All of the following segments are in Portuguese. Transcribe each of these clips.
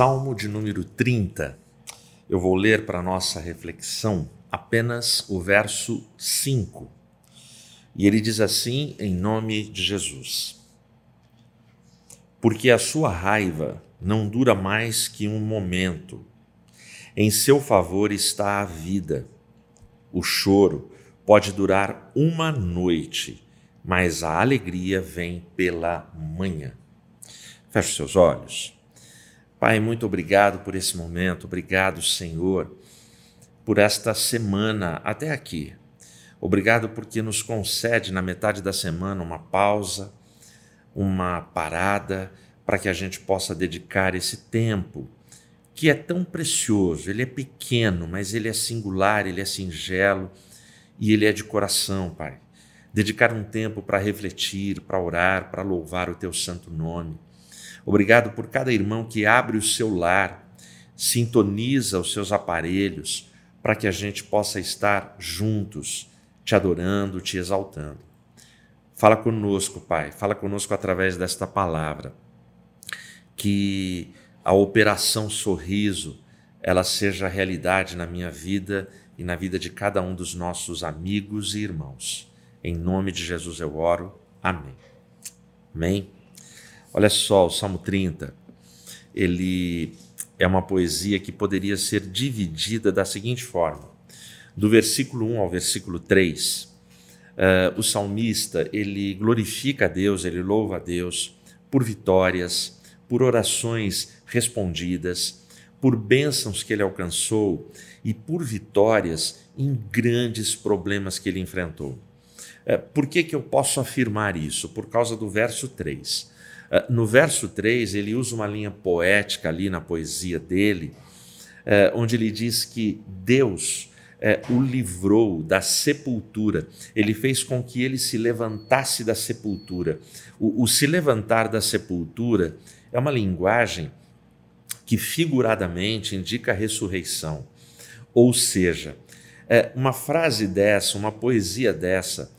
Salmo de número 30. Eu vou ler para nossa reflexão apenas o verso 5. E ele diz assim, em nome de Jesus: Porque a sua raiva não dura mais que um momento, em seu favor está a vida. O choro pode durar uma noite, mas a alegria vem pela manhã. Feche seus olhos. Pai, muito obrigado por esse momento, obrigado, Senhor, por esta semana até aqui. Obrigado porque nos concede na metade da semana uma pausa, uma parada, para que a gente possa dedicar esse tempo que é tão precioso. Ele é pequeno, mas ele é singular, ele é singelo e ele é de coração, Pai. Dedicar um tempo para refletir, para orar, para louvar o teu santo nome Obrigado por cada irmão que abre o seu lar, sintoniza os seus aparelhos, para que a gente possa estar juntos, te adorando, te exaltando. Fala conosco, Pai, fala conosco através desta palavra. Que a operação sorriso ela seja realidade na minha vida e na vida de cada um dos nossos amigos e irmãos. Em nome de Jesus eu oro. Amém. Amém. Olha só, o Salmo 30, ele é uma poesia que poderia ser dividida da seguinte forma: do versículo 1 ao versículo 3, uh, eh, o salmista ele glorifica a Deus, ele louva a Deus por vitórias, por orações respondidas, por bênçãos que ele alcançou e por vitórias em grandes problemas que ele enfrentou. Uh, por que, que eu posso afirmar isso? Por causa do verso 3. Ah, no verso 3, ele usa uma linha poética ali na poesia dele, eh, onde ele diz que Deus eh, o livrou da sepultura, ele fez com que ele se levantasse da sepultura. O, o se levantar da sepultura é uma linguagem que figuradamente indica a ressurreição. Ou seja, eh, uma frase dessa, uma poesia dessa,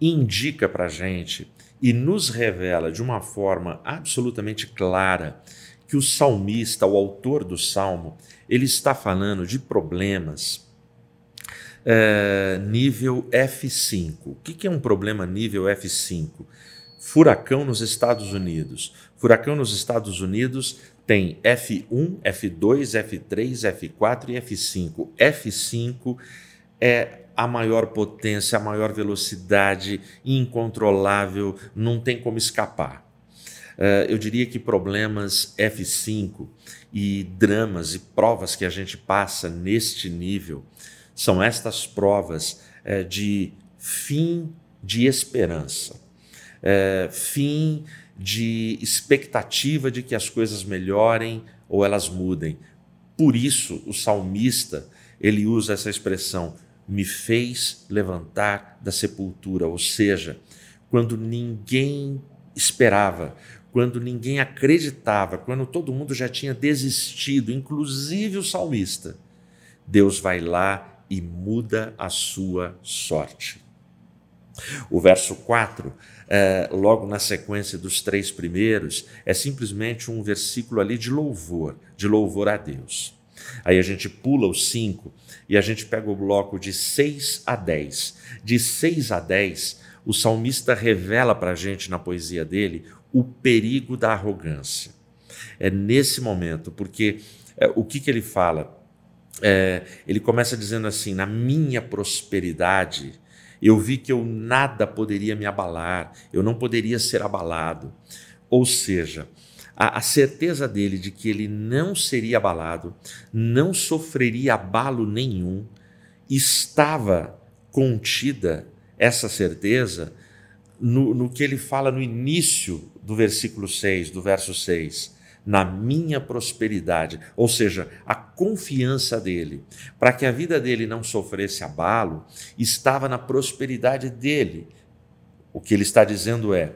indica para a gente e nos revela de uma forma absolutamente clara que o salmista, o autor do salmo, ele está falando de problemas é, nível F5. O que é um problema nível F5? Furacão nos Estados Unidos. Furacão nos Estados Unidos tem F1, F2, F3, F4 e F5. F5 é a maior potência, a maior velocidade, incontrolável, não tem como escapar. Uh, eu diria que problemas F5 e dramas e provas que a gente passa neste nível são estas provas uh, de fim de esperança, uh, fim de expectativa de que as coisas melhorem ou elas mudem. Por isso, o salmista ele usa essa expressão me fez levantar da sepultura, ou seja, quando ninguém esperava, quando ninguém acreditava, quando todo mundo já tinha desistido, inclusive o salmista, Deus vai lá e muda a sua sorte. O verso 4, é, logo na sequência dos três primeiros, é simplesmente um versículo ali de louvor, de louvor a Deus. Aí a gente pula os 5 e a gente pega o bloco de 6 a 10. De 6 a 10, o salmista revela para a gente na poesia dele o perigo da arrogância. É nesse momento, porque é, o que, que ele fala? É, ele começa dizendo assim: na minha prosperidade, eu vi que eu nada poderia me abalar, eu não poderia ser abalado. Ou seja, a, a certeza dele de que ele não seria abalado, não sofreria abalo nenhum, estava contida essa certeza no, no, que ele fala no início do versículo 6, do verso 6, na minha prosperidade, ou seja, a confiança dele, para que a vida dele não sofresse abalo, estava na prosperidade dele. O que ele está dizendo é: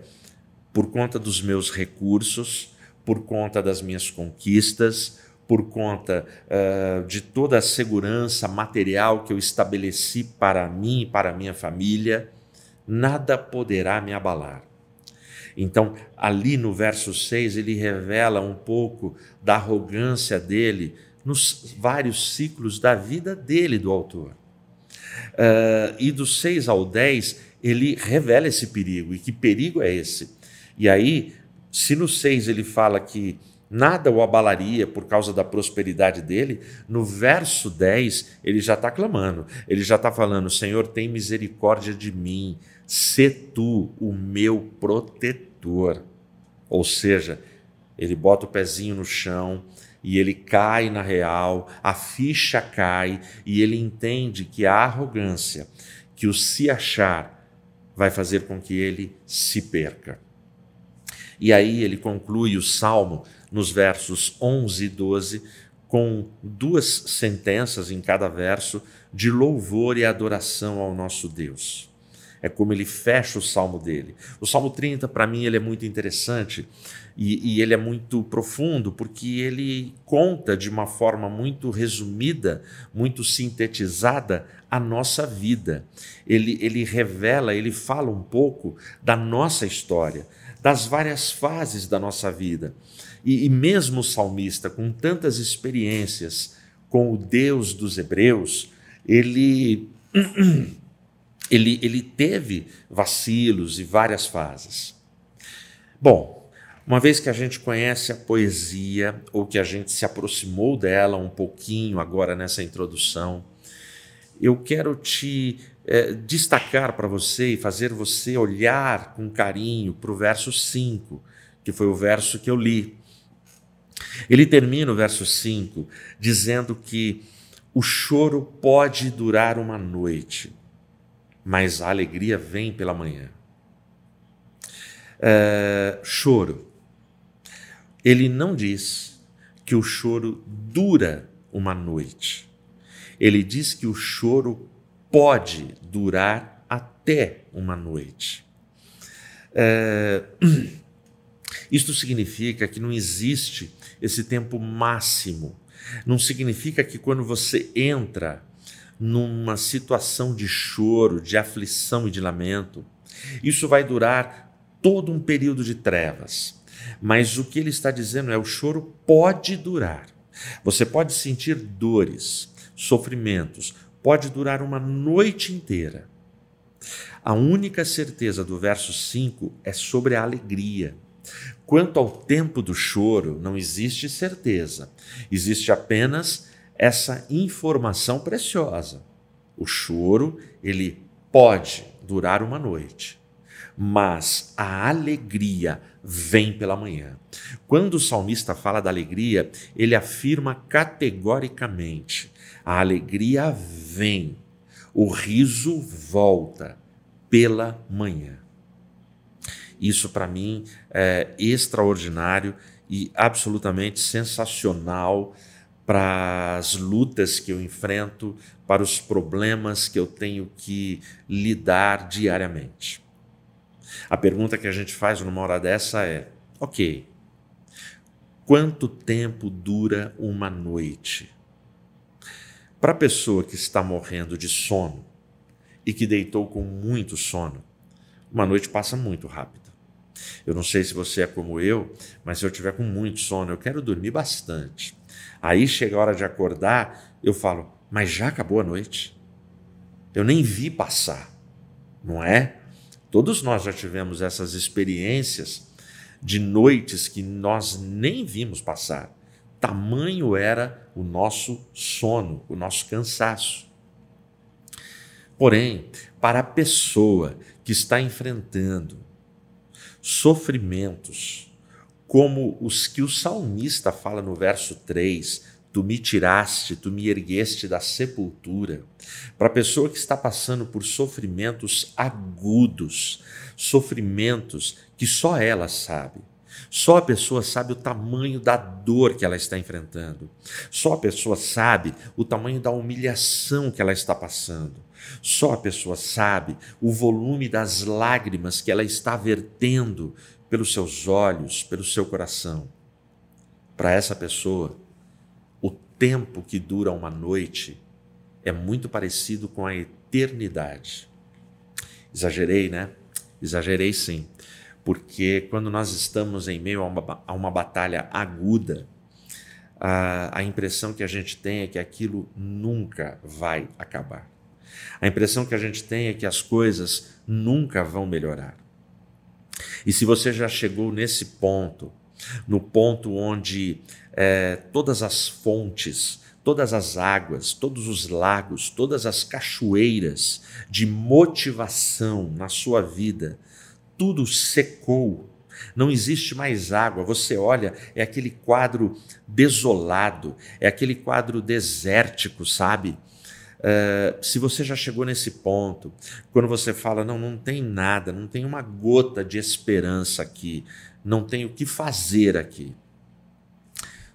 por conta dos meus recursos, por conta das minhas conquistas, por conta uh, de toda a segurança material que eu estabeleci para mim e para minha família, nada poderá me abalar. Então, ali no verso 6, ele revela um pouco da arrogância dele nos vários ciclos da vida dele, do autor. Uh, e do 6 ao 10, ele revela esse perigo. E que perigo é esse? E aí, se no 6 ele fala que nada o abalaria por causa da prosperidade dele, no verso 10 ele já está clamando, ele já está falando: Senhor, tem misericórdia de mim, se tu o meu protetor. Ou seja, ele bota o pezinho no chão e ele cai na real, a ficha cai e ele entende que a arrogância, que o se achar, vai fazer com que ele se perca. E aí ele conclui o salmo nos versos 11 e 12 com duas sentenças em cada verso de louvor e adoração ao nosso Deus. É como ele fecha o salmo dele. O salmo 30, para mim, ele é muito interessante e, e, ele é muito profundo porque ele conta de uma forma muito resumida, muito sintetizada a nossa vida. Ele, ele revela, ele fala um pouco da nossa história, das várias fases da nossa vida. E, e mesmo o salmista, com tantas experiências com o Deus dos Hebreus, ele, ele, ele teve vacilos e várias fases. Bom, uma vez que a gente conhece a poesia, ou que a gente se aproximou dela um pouquinho agora nessa introdução, eu quero te é, destacar para você e fazer você olhar com carinho para o verso 5, que foi o verso que eu li. Ele termina o verso 5 dizendo que o choro pode durar uma noite, mas a alegria vem pela manhã. É, choro. Ele não diz que o choro dura uma noite. Ele diz que o choro pode durar até uma noite. É, isto significa que não existe esse tempo máximo. Não significa que quando você entra numa situação de choro, de aflição e de lamento, isso vai durar todo um período de trevas. Mas o que ele está dizendo é: o choro pode durar. Você pode sentir dores, sofrimentos, pode durar uma noite inteira. A única certeza do verso 5 é sobre a alegria. Quanto ao tempo do choro, não existe certeza, existe apenas essa informação preciosa. O choro, ele pode durar uma noite, mas a alegria vem pela manhã. Quando o salmista fala da alegria, ele afirma categoricamente: a alegria vem, o riso volta pela manhã. Isso para mim é extraordinário e absolutamente sensacional para as lutas que eu enfrento, para os problemas que eu tenho que lidar diariamente. A pergunta que a gente faz numa hora dessa é: ok, quanto tempo dura uma noite? Para a pessoa que está morrendo de sono e que deitou com muito sono, uma noite passa muito rápido. Eu não sei se você é como eu, mas se eu tiver com muito sono, eu quero dormir bastante. Aí chega a hora de acordar, eu falo, mas já acabou a noite? Eu nem vi passar, não é? Todos nós já tivemos essas experiências de noites que nós nem vimos passar. Tamanho era o nosso sono, o nosso cansaço. Porém, para a pessoa que está enfrentando sofrimentos, como os que o salmista fala no verso 3, tu me tiraste, tu me ergueste da sepultura. Para a pessoa que está passando por sofrimentos agudos, sofrimentos que só ela sabe. Só a pessoa sabe o tamanho da dor que ela está enfrentando. Só a pessoa sabe o tamanho da humilhação que ela está passando. Só a pessoa sabe o volume das lágrimas que ela está vertendo pelos seus olhos, pelo seu coração. Para essa pessoa, o tempo que dura uma noite é muito parecido com a eternidade. Exagerei, né? Exagerei sim. Porque quando nós estamos em meio a uma, a uma batalha aguda, a, a impressão que a gente tem é que aquilo nunca vai acabar. A impressão que a gente tem é que as coisas nunca vão melhorar. E se você já chegou nesse ponto, no ponto onde é, todas as fontes, todas as águas, todos os lagos, todas as cachoeiras de motivação na sua vida, tudo secou, não existe mais água. Você olha, é aquele quadro desolado, é aquele quadro desértico, sabe? Uh, se você já chegou nesse ponto, quando você fala, não, não tem nada, não tem uma gota de esperança aqui, não tem o que fazer aqui.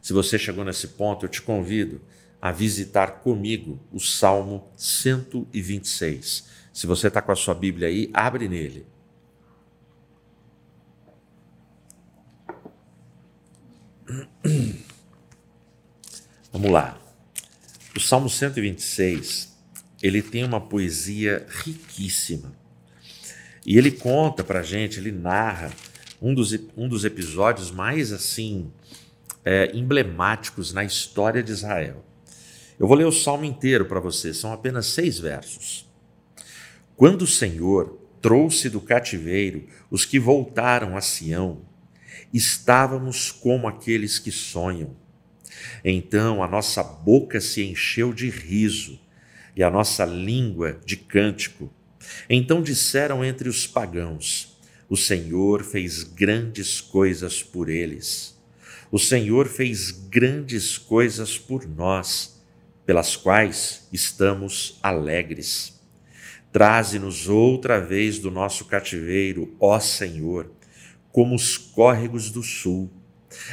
Se você chegou nesse ponto, eu te convido a visitar comigo o Salmo 126. Se você está com a sua Bíblia aí, abre nele. Vamos lá. O Salmo 126, ele tem uma poesia riquíssima. E ele conta para gente, ele narra um dos, um dos episódios mais assim é, emblemáticos na história de Israel. Eu vou ler o salmo inteiro para você, são apenas seis versos. Quando o Senhor trouxe do cativeiro os que voltaram a Sião, estávamos como aqueles que sonham então a nossa boca se encheu de riso e a nossa língua de cântico. Então disseram entre os pagãos: O Senhor fez grandes coisas por eles. O Senhor fez grandes coisas por nós, pelas quais estamos alegres. Traze-nos outra vez do nosso cativeiro, ó Senhor, como os córregos do sul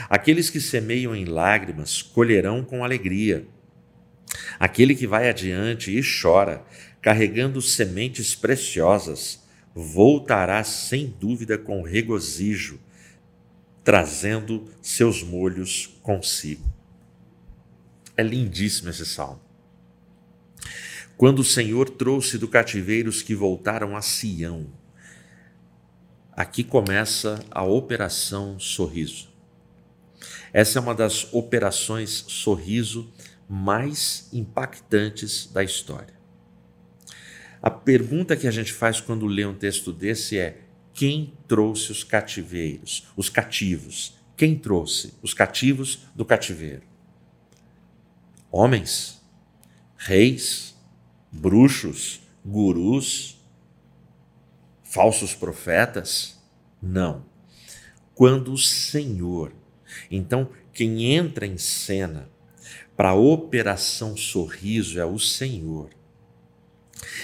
Aqueles que semeiam em lágrimas colherão com alegria. Aquele que vai adiante e chora, carregando sementes preciosas, voltará sem dúvida com regozijo, trazendo seus molhos consigo. É lindíssimo esse salmo. Quando o Senhor trouxe do cativeiro os que voltaram a Sião, aqui começa a operação sorriso. Essa é uma das operações sorriso mais impactantes da história. A pergunta que a gente faz quando lê um texto desse é: quem trouxe os cativeiros, os cativos? Quem trouxe os cativos do cativeiro? Homens, reis, bruxos, gurus, falsos profetas? Não. Quando o Senhor então, quem entra em cena para a operação sorriso é o Senhor.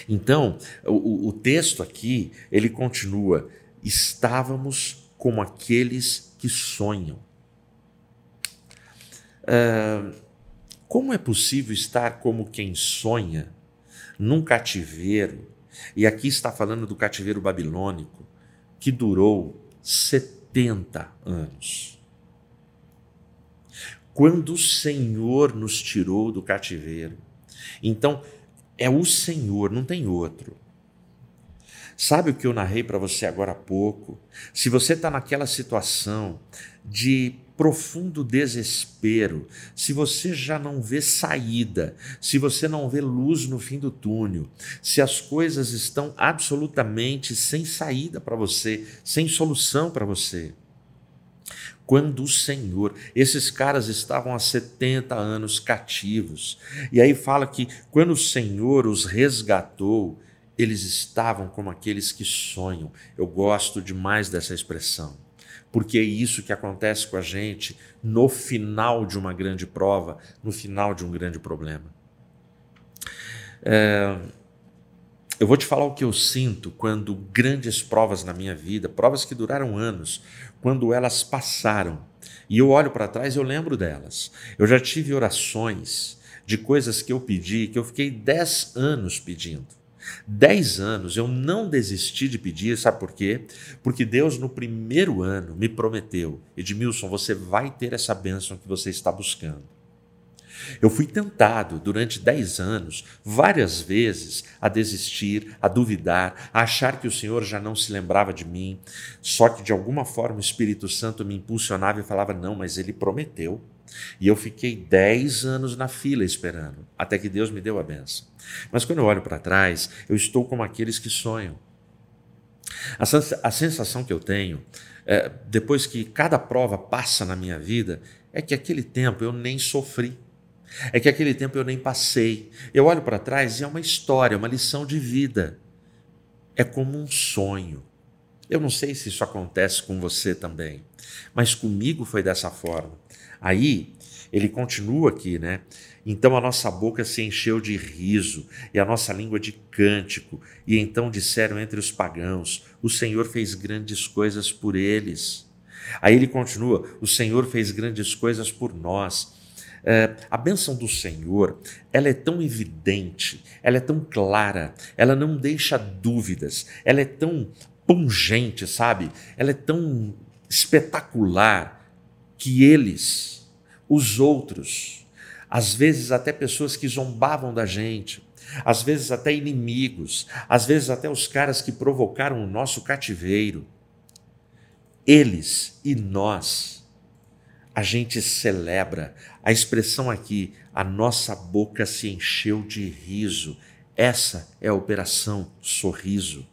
Então, o, o texto aqui, ele continua: estávamos como aqueles que sonham. Uh, como é possível estar como quem sonha num cativeiro? E aqui está falando do cativeiro babilônico, que durou 70 anos quando o Senhor nos tirou do cativeiro. Então, é o Senhor, não tem outro. Sabe o que eu narrei para você agora há pouco? Se você está naquela situação de profundo desespero, se você já não vê saída, se você não vê luz no fim do túnel, se as coisas estão absolutamente sem saída para você, sem solução para você, quando o Senhor, esses caras estavam há 70 anos cativos, e aí fala que quando o Senhor os resgatou, eles estavam como aqueles que sonham. Eu gosto demais dessa expressão, porque é isso que acontece com a gente no final de uma grande prova, no final de um grande problema. É, eu vou te falar o que eu sinto quando grandes provas na minha vida, provas que duraram anos, quando elas passaram e eu olho para trás, eu lembro delas. Eu já tive orações de coisas que eu pedi, que eu fiquei dez anos pedindo. Dez anos eu não desisti de pedir, sabe por quê? Porque Deus, no primeiro ano, me prometeu: Edmilson, você vai ter essa bênção que você está buscando. Eu fui tentado durante dez anos, várias vezes, a desistir, a duvidar, a achar que o Senhor já não se lembrava de mim. Só que de alguma forma o Espírito Santo me impulsionava e falava: não, mas ele prometeu. E eu fiquei dez anos na fila esperando, até que Deus me deu a benção. Mas quando eu olho para trás, eu estou como aqueles que sonham. A sensação que eu tenho, é, depois que cada prova passa na minha vida, é que aquele tempo eu nem sofri. É que aquele tempo eu nem passei. Eu olho para trás e é uma história, uma lição de vida. É como um sonho. Eu não sei se isso acontece com você também, mas comigo foi dessa forma. Aí ele continua aqui, né? Então a nossa boca se encheu de riso e a nossa língua de cântico. E então disseram entre os pagãos: O Senhor fez grandes coisas por eles. Aí ele continua: O Senhor fez grandes coisas por nós. É, a bênção do Senhor, ela é tão evidente, ela é tão clara, ela não deixa dúvidas, ela é tão pungente, sabe? Ela é tão espetacular que eles, os outros, às vezes até pessoas que zombavam da gente, às vezes até inimigos, às vezes até os caras que provocaram o nosso cativeiro, eles e nós, a gente celebra. A expressão aqui, a nossa boca se encheu de riso. Essa é a operação sorriso.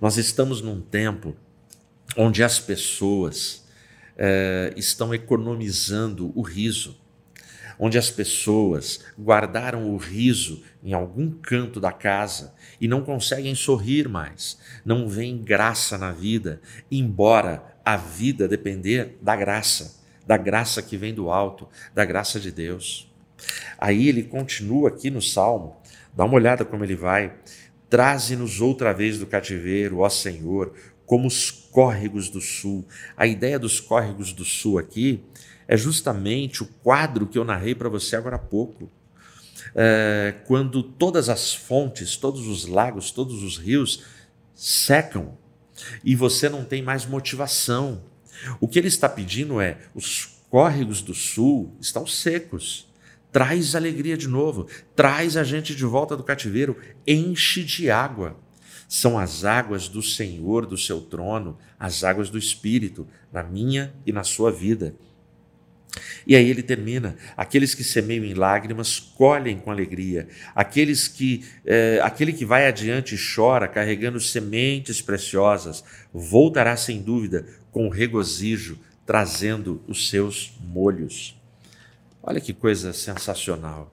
Nós estamos num tempo onde as pessoas é, estão economizando o riso, onde as pessoas guardaram o riso em algum canto da casa e não conseguem sorrir mais, não veem graça na vida, embora a vida depender da graça, da graça que vem do alto, da graça de Deus. Aí ele continua aqui no Salmo, dá uma olhada como ele vai. Traze-nos outra vez do cativeiro, ó Senhor, como os córregos do sul. A ideia dos córregos do sul aqui é justamente o quadro que eu narrei para você agora há pouco. É, quando todas as fontes, todos os lagos, todos os rios secam e você não tem mais motivação. O que ele está pedindo é: os córregos do sul estão secos. Traz alegria de novo, traz a gente de volta do cativeiro, enche de água. São as águas do Senhor, do seu trono, as águas do Espírito, na minha e na sua vida. E aí ele termina: aqueles que semeiam em lágrimas colhem com alegria, aqueles que é, aquele que vai adiante e chora carregando sementes preciosas voltará sem dúvida com regozijo trazendo os seus molhos. Olha que coisa sensacional!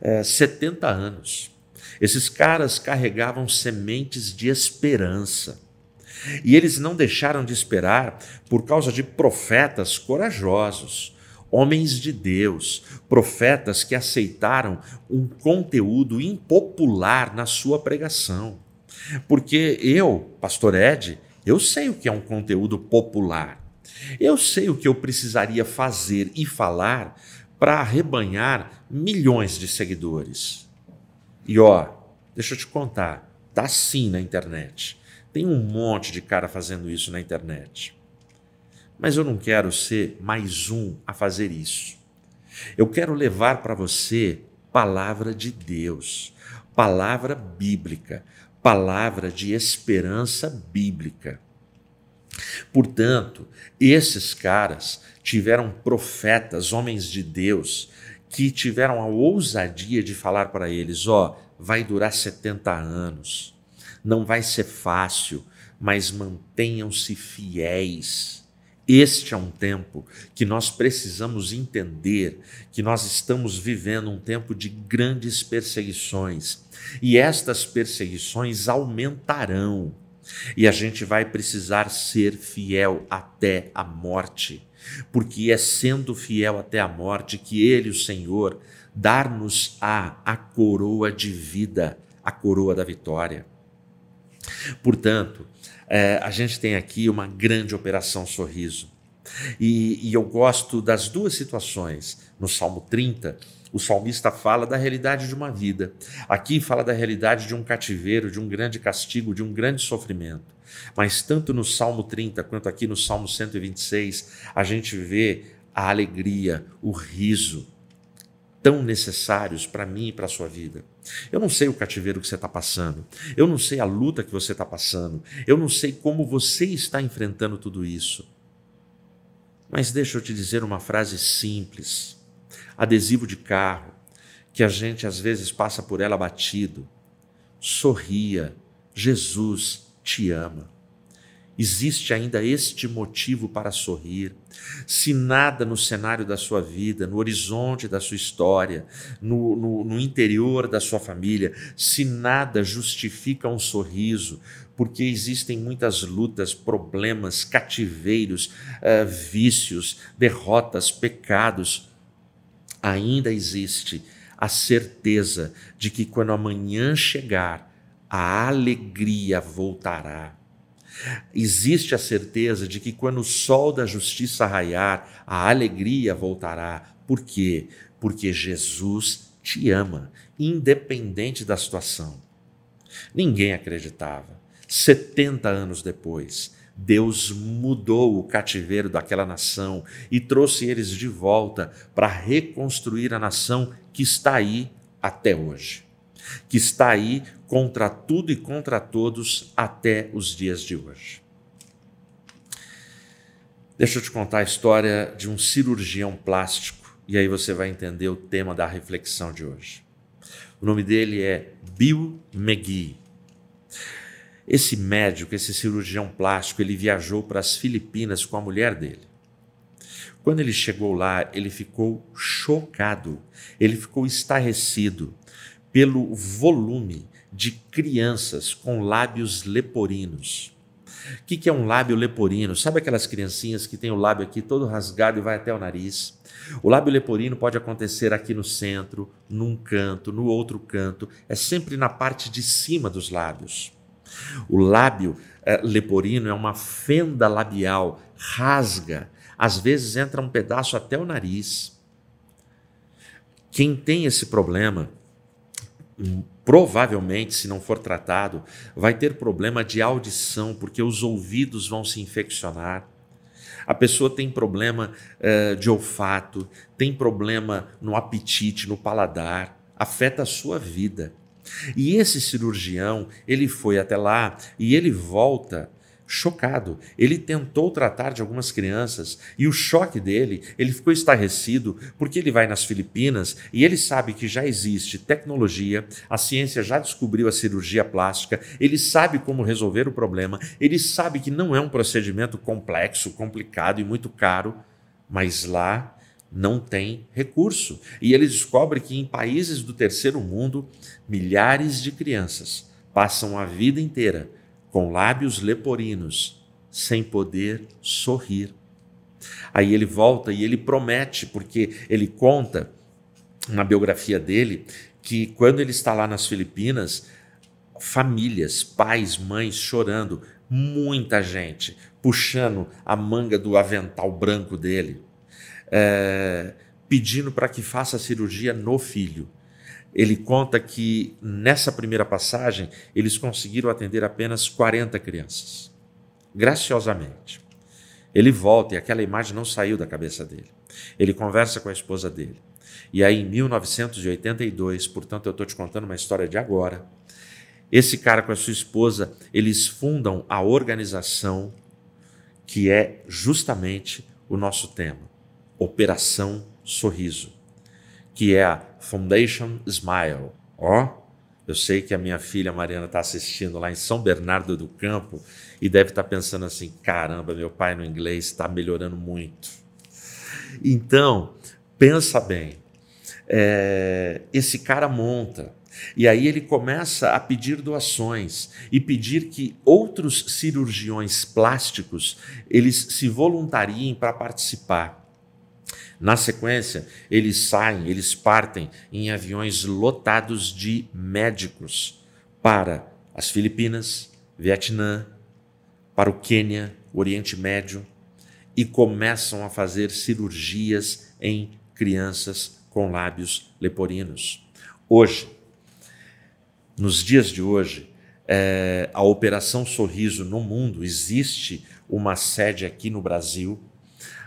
É, 70 anos. Esses caras carregavam sementes de esperança. E eles não deixaram de esperar por causa de profetas corajosos homens de Deus, profetas que aceitaram um conteúdo impopular na sua pregação. Porque eu, pastor Ed, eu sei o que é um conteúdo popular. Eu sei o que eu precisaria fazer e falar para arrebanhar milhões de seguidores. E ó, deixa eu te contar, tá sim na internet. Tem um monte de cara fazendo isso na internet. Mas eu não quero ser mais um a fazer isso. Eu quero levar para você palavra de Deus, palavra bíblica, palavra de esperança bíblica. Portanto, esses caras tiveram profetas, homens de Deus, que tiveram a ousadia de falar para eles: ó, oh, vai durar 70 anos, não vai ser fácil, mas mantenham-se fiéis. Este é um tempo que nós precisamos entender que nós estamos vivendo um tempo de grandes perseguições e estas perseguições aumentarão e a gente vai precisar ser fiel até a morte, porque é sendo fiel até a morte que Ele, o Senhor, dar-nos a a coroa de vida, a coroa da vitória. Portanto, é, a gente tem aqui uma grande operação sorriso. E, e eu gosto das duas situações. No Salmo 30, o salmista fala da realidade de uma vida. Aqui fala da realidade de um cativeiro, de um grande castigo, de um grande sofrimento. Mas tanto no Salmo 30 quanto aqui no Salmo 126, a gente vê a alegria, o riso, tão necessários para mim e para a sua vida. Eu não sei o cativeiro que você está passando, eu não sei a luta que você está passando, eu não sei como você está enfrentando tudo isso. Mas deixa eu te dizer uma frase simples, adesivo de carro, que a gente às vezes passa por ela batido. Sorria, Jesus te ama. Existe ainda este motivo para sorrir. Se nada no cenário da sua vida, no horizonte da sua história, no, no, no, interior da sua família, se nada justifica um sorriso, porque existem muitas lutas, problemas, cativeiros, uh, vícios, derrotas, pecados, ainda existe a certeza de que quando amanhã chegar, a alegria voltará Existe a certeza de que quando o sol da justiça raiar, a alegria voltará. Por quê? Porque Jesus te ama, independente da situação. Ninguém acreditava. 70 anos depois, Deus mudou o cativeiro daquela nação e trouxe eles de volta para reconstruir a nação que está aí até hoje que está aí contra tudo e contra todos até os dias de hoje. Deixa eu te contar a história de um cirurgião plástico e aí você vai entender o tema da reflexão de hoje. O nome dele é Bill McGee. Esse médico, esse cirurgião plástico, ele viajou para as Filipinas com a mulher dele. Quando ele chegou lá, ele ficou chocado, ele ficou estarrecido, pelo volume de crianças com lábios leporinos. O que, que é um lábio leporino? Sabe aquelas criancinhas que têm o lábio aqui todo rasgado e vai até o nariz? O lábio leporino pode acontecer aqui no centro, num canto, no outro canto, é sempre na parte de cima dos lábios. O lábio eh, leporino é uma fenda labial, rasga, às vezes entra um pedaço até o nariz. Quem tem esse problema provavelmente, se não for tratado, vai ter problema de audição, porque os ouvidos vão se infeccionar. A pessoa tem problema uh, de olfato, tem problema no apetite, no paladar, afeta a sua vida. E esse cirurgião, ele foi até lá e ele volta chocado. Ele tentou tratar de algumas crianças e o choque dele, ele ficou estarrecido porque ele vai nas Filipinas e ele sabe que já existe tecnologia, a ciência já descobriu a cirurgia plástica, ele sabe como resolver o problema, ele sabe que não é um procedimento complexo, complicado e muito caro, mas lá não tem recurso. E ele descobre que em países do terceiro mundo, milhares de crianças passam a vida inteira com lábios leporinos, sem poder sorrir. Aí ele volta e ele promete, porque ele conta na biografia dele que quando ele está lá nas Filipinas, famílias, pais, mães chorando, muita gente puxando a manga do avental branco dele, é, pedindo para que faça a cirurgia no filho ele conta que nessa primeira passagem eles conseguiram atender apenas 40 crianças, graciosamente. Ele volta e aquela imagem não saiu da cabeça dele. Ele conversa com a esposa dele. E aí, em 1982, portanto, eu estou te contando uma história de agora. Esse cara com a sua esposa, eles fundam a organização que é justamente o nosso tema, Operação Sorriso que é a Foundation Smile. Ó, oh, eu sei que a minha filha Mariana está assistindo lá em São Bernardo do Campo e deve estar tá pensando assim: caramba, meu pai no inglês está melhorando muito. Então, pensa bem, é, esse cara monta. E aí ele começa a pedir doações e pedir que outros cirurgiões plásticos eles se voluntariem para participar. Na sequência, eles saem, eles partem em aviões lotados de médicos para as Filipinas, Vietnã, para o Quênia, Oriente Médio e começam a fazer cirurgias em crianças com lábios leporinos. Hoje, nos dias de hoje, é, a Operação Sorriso no mundo existe uma sede aqui no Brasil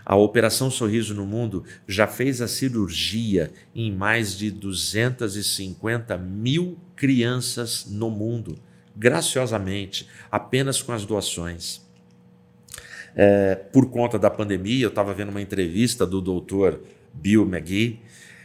A Operação Sorriso no Mundo já fez a cirurgia em mais de 250 mil crianças no mundo, graciosamente, apenas com as doações. É, por conta da pandemia, eu estava vendo uma entrevista do doutor Bill McGee,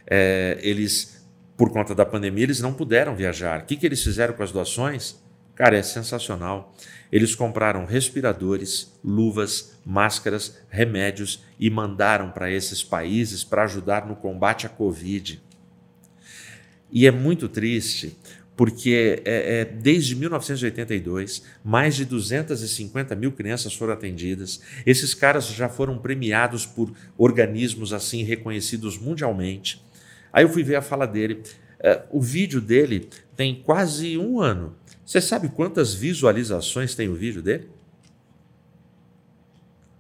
é, eles, por conta da pandemia, eles não puderam viajar. O que, que eles fizeram com as doações? Cara, é sensacional. Eles compraram respiradores, luvas, máscaras, remédios e mandaram para esses países para ajudar no combate à Covid. E é muito triste, porque é, é, desde 1982, mais de 250 mil crianças foram atendidas. Esses caras já foram premiados por organismos assim reconhecidos mundialmente. Aí eu fui ver a fala dele. É, o vídeo dele tem quase um ano. Você sabe quantas visualizações tem o vídeo dele?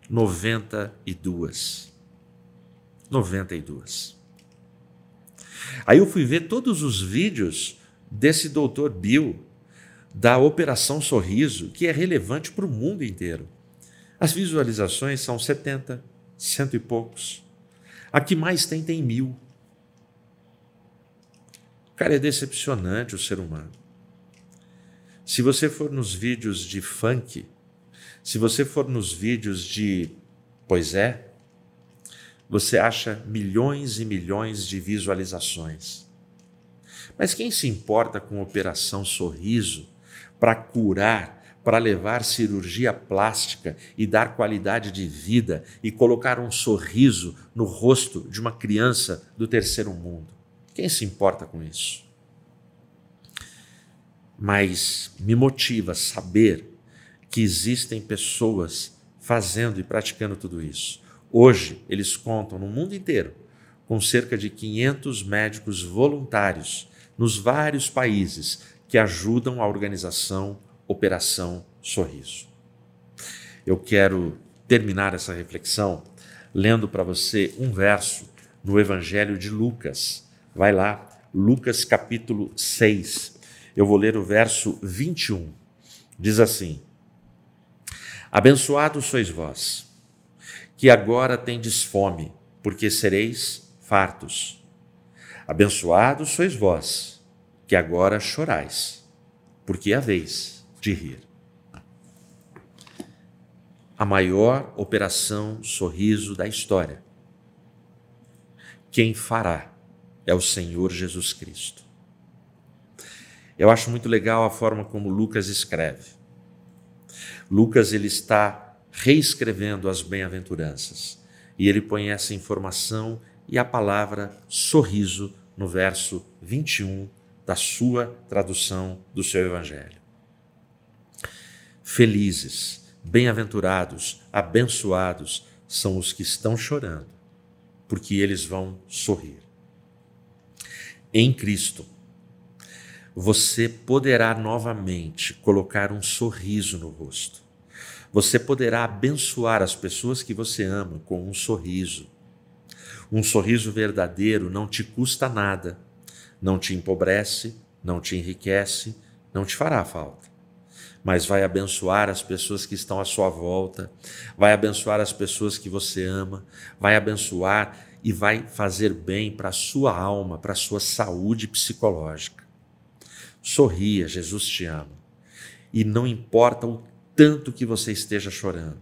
92. 92. Aí eu fui ver todos os vídeos desse doutor Bill, da Operação Sorriso, que é relevante para o mundo inteiro. As visualizações são 70, cento e poucos. A que mais tem, tem mil. Cara, é decepcionante o ser humano. Se você for nos vídeos de funk, se você for nos vídeos de Pois é, você acha milhões e milhões de visualizações. Mas quem se importa com operação sorriso para curar, para levar cirurgia plástica e dar qualidade de vida e colocar um sorriso no rosto de uma criança do terceiro mundo? Quem se importa com isso? Mas me motiva saber que existem pessoas fazendo e praticando tudo isso. Hoje, eles contam no mundo inteiro com cerca de 500 médicos voluntários nos vários países que ajudam a organização Operação Sorriso. Eu quero terminar essa reflexão lendo para você um verso no Evangelho de Lucas. Vai lá, Lucas capítulo 6, eu vou ler o verso 21. Diz assim: Abençoados sois vós, que agora tendes fome, porque sereis fartos. Abençoados sois vós, que agora chorais, porque haveis de rir. A maior operação sorriso da história. Quem fará é o Senhor Jesus Cristo. Eu acho muito legal a forma como Lucas escreve. Lucas ele está reescrevendo as bem-aventuranças e ele põe essa informação e a palavra sorriso no verso 21 da sua tradução do seu evangelho. Felizes, bem-aventurados, abençoados são os que estão chorando, porque eles vão sorrir. Em Cristo, você poderá novamente colocar um sorriso no rosto. Você poderá abençoar as pessoas que você ama com um sorriso. Um sorriso verdadeiro não te custa nada, não te empobrece, não te enriquece, não te fará falta. Mas vai abençoar as pessoas que estão à sua volta, vai abençoar as pessoas que você ama, vai abençoar e vai fazer bem para a sua alma, para a sua saúde psicológica. Sorria, Jesus te ama. E não importa o tanto que você esteja chorando.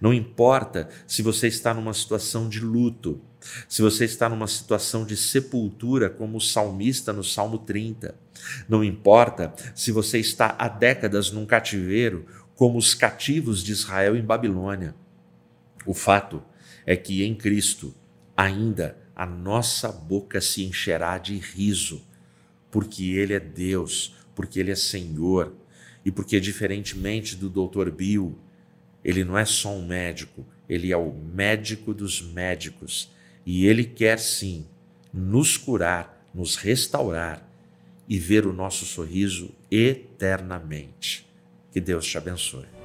Não importa se você está numa situação de luto, se você está numa situação de sepultura, como o salmista no Salmo 30. Não importa se você está há décadas num cativeiro, como os cativos de Israel em Babilônia. O fato é que em Cristo ainda a nossa boca se encherá de riso porque Ele é Deus, porque Ele é Senhor e porque, diferentemente do Dr. Bill, ele não é só um médico, ele é o médico dos médicos e ele quer sim nos curar, nos restaurar e ver o nosso sorriso eternamente. Que Deus te abençoe.